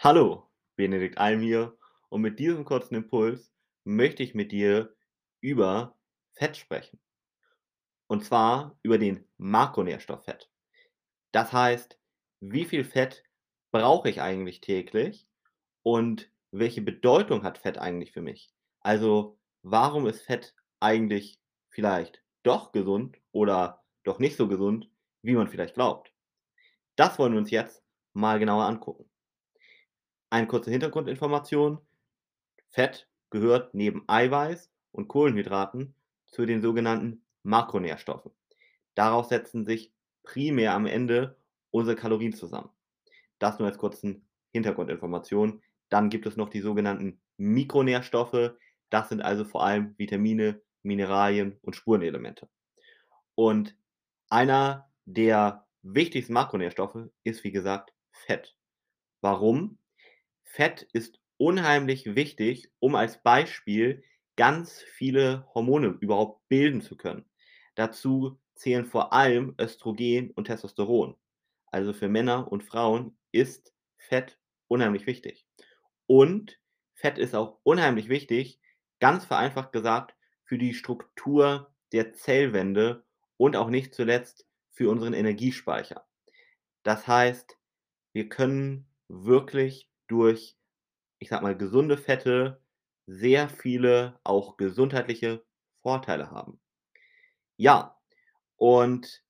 Hallo, Benedikt Alm hier und mit diesem kurzen Impuls möchte ich mit dir über Fett sprechen. Und zwar über den Makronährstoff Fett. Das heißt, wie viel Fett brauche ich eigentlich täglich und welche Bedeutung hat Fett eigentlich für mich? Also, warum ist Fett eigentlich vielleicht doch gesund oder doch nicht so gesund, wie man vielleicht glaubt? Das wollen wir uns jetzt mal genauer angucken. Eine kurze Hintergrundinformation. Fett gehört neben Eiweiß und Kohlenhydraten zu den sogenannten Makronährstoffen. Daraus setzen sich primär am Ende unsere Kalorien zusammen. Das nur als kurzen Hintergrundinformation. Dann gibt es noch die sogenannten Mikronährstoffe. Das sind also vor allem Vitamine, Mineralien und Spurenelemente. Und einer der wichtigsten Makronährstoffe ist, wie gesagt, Fett. Warum? Fett ist unheimlich wichtig, um als Beispiel ganz viele Hormone überhaupt bilden zu können. Dazu zählen vor allem Östrogen und Testosteron. Also für Männer und Frauen ist Fett unheimlich wichtig. Und Fett ist auch unheimlich wichtig, ganz vereinfacht gesagt, für die Struktur der Zellwände und auch nicht zuletzt für unseren Energiespeicher. Das heißt, wir können wirklich durch, ich sag mal, gesunde Fette sehr viele auch gesundheitliche Vorteile haben. Ja, und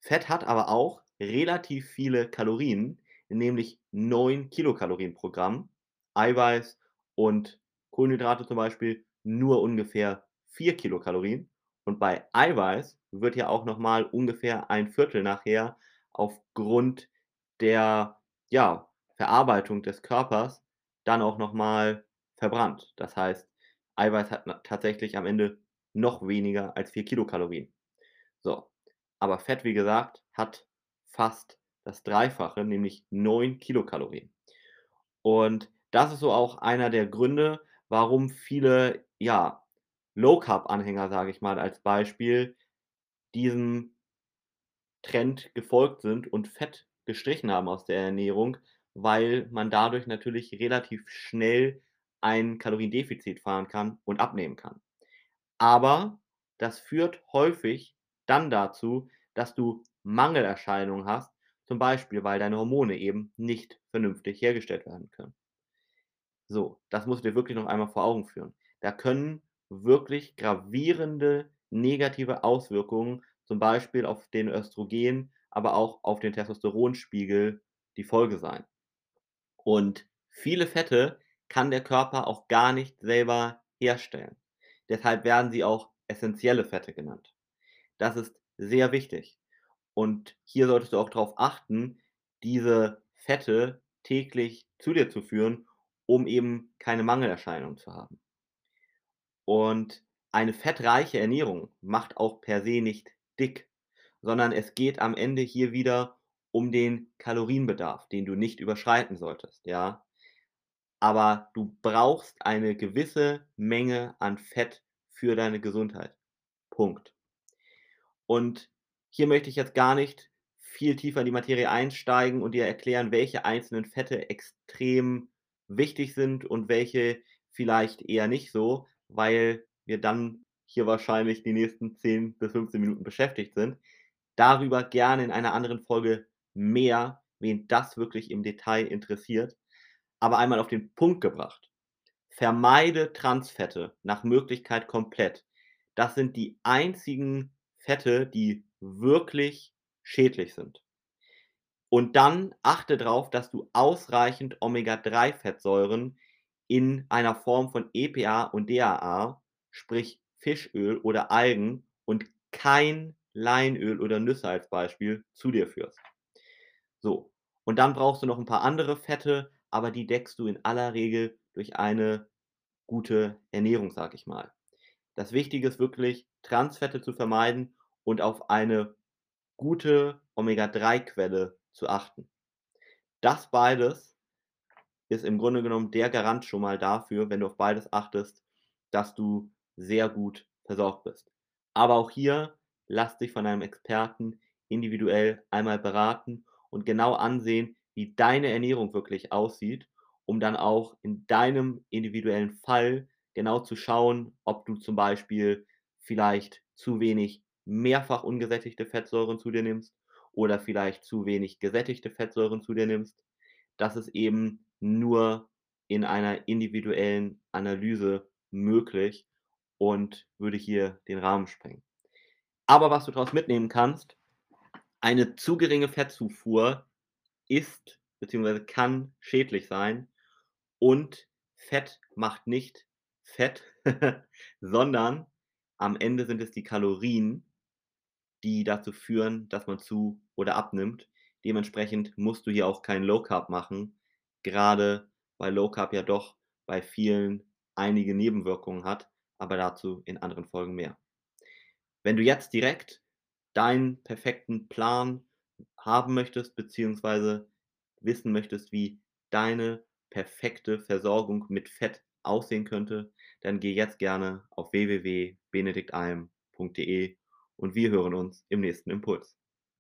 Fett hat aber auch relativ viele Kalorien, nämlich 9 Kilokalorien pro Gramm. Eiweiß und Kohlenhydrate zum Beispiel nur ungefähr 4 Kilokalorien. Und bei Eiweiß wird ja auch noch mal ungefähr ein Viertel nachher aufgrund der, ja, Verarbeitung des Körpers dann auch noch mal verbrannt. Das heißt, Eiweiß hat tatsächlich am Ende noch weniger als 4 Kilokalorien. So, aber Fett, wie gesagt, hat fast das Dreifache, nämlich 9 Kilokalorien. Und das ist so auch einer der Gründe, warum viele, ja, Low-Carb-Anhänger, sage ich mal als Beispiel, diesem Trend gefolgt sind und Fett gestrichen haben aus der Ernährung, weil man dadurch natürlich relativ schnell ein Kaloriendefizit fahren kann und abnehmen kann. Aber das führt häufig dann dazu, dass du Mangelerscheinungen hast, zum Beispiel, weil deine Hormone eben nicht vernünftig hergestellt werden können. So, das musst du dir wirklich noch einmal vor Augen führen. Da können wirklich gravierende negative Auswirkungen, zum Beispiel auf den Östrogen, aber auch auf den Testosteronspiegel die Folge sein. Und viele Fette kann der Körper auch gar nicht selber herstellen. Deshalb werden sie auch essentielle Fette genannt. Das ist sehr wichtig. Und hier solltest du auch darauf achten, diese Fette täglich zu dir zu führen, um eben keine Mangelerscheinungen zu haben. Und eine fettreiche Ernährung macht auch per se nicht dick, sondern es geht am Ende hier wieder um den Kalorienbedarf, den du nicht überschreiten solltest, ja? Aber du brauchst eine gewisse Menge an Fett für deine Gesundheit. Punkt. Und hier möchte ich jetzt gar nicht viel tiefer in die Materie einsteigen und dir erklären, welche einzelnen Fette extrem wichtig sind und welche vielleicht eher nicht so, weil wir dann hier wahrscheinlich die nächsten 10 bis 15 Minuten beschäftigt sind. Darüber gerne in einer anderen Folge mehr, wen das wirklich im Detail interessiert. Aber einmal auf den Punkt gebracht. Vermeide Transfette nach Möglichkeit komplett. Das sind die einzigen Fette, die wirklich schädlich sind. Und dann achte darauf, dass du ausreichend Omega-3-Fettsäuren in einer Form von EPA und DHA, sprich Fischöl oder Algen und kein Leinöl oder Nüsse als Beispiel zu dir führst. So, und dann brauchst du noch ein paar andere Fette, aber die deckst du in aller Regel durch eine gute Ernährung, sage ich mal. Das Wichtige ist wirklich, Transfette zu vermeiden und auf eine gute Omega-3-Quelle zu achten. Das beides ist im Grunde genommen der Garant schon mal dafür, wenn du auf beides achtest, dass du sehr gut versorgt bist. Aber auch hier lass dich von einem Experten individuell einmal beraten und genau ansehen, wie deine Ernährung wirklich aussieht um dann auch in deinem individuellen Fall genau zu schauen, ob du zum Beispiel vielleicht zu wenig mehrfach ungesättigte Fettsäuren zu dir nimmst oder vielleicht zu wenig gesättigte Fettsäuren zu dir nimmst. Das ist eben nur in einer individuellen Analyse möglich und würde hier den Rahmen sprengen. Aber was du daraus mitnehmen kannst, eine zu geringe Fettzufuhr ist beziehungsweise kann schädlich sein und Fett macht nicht Fett, sondern am Ende sind es die Kalorien, die dazu führen, dass man zu oder abnimmt. Dementsprechend musst du hier auch kein Low Carb machen, gerade weil Low Carb ja doch bei vielen einige Nebenwirkungen hat, aber dazu in anderen Folgen mehr. Wenn du jetzt direkt deinen perfekten Plan haben möchtest, beziehungsweise wissen möchtest, wie deine perfekte Versorgung mit Fett aussehen könnte, dann geh jetzt gerne auf www.benediktalm.de und wir hören uns im nächsten Impuls.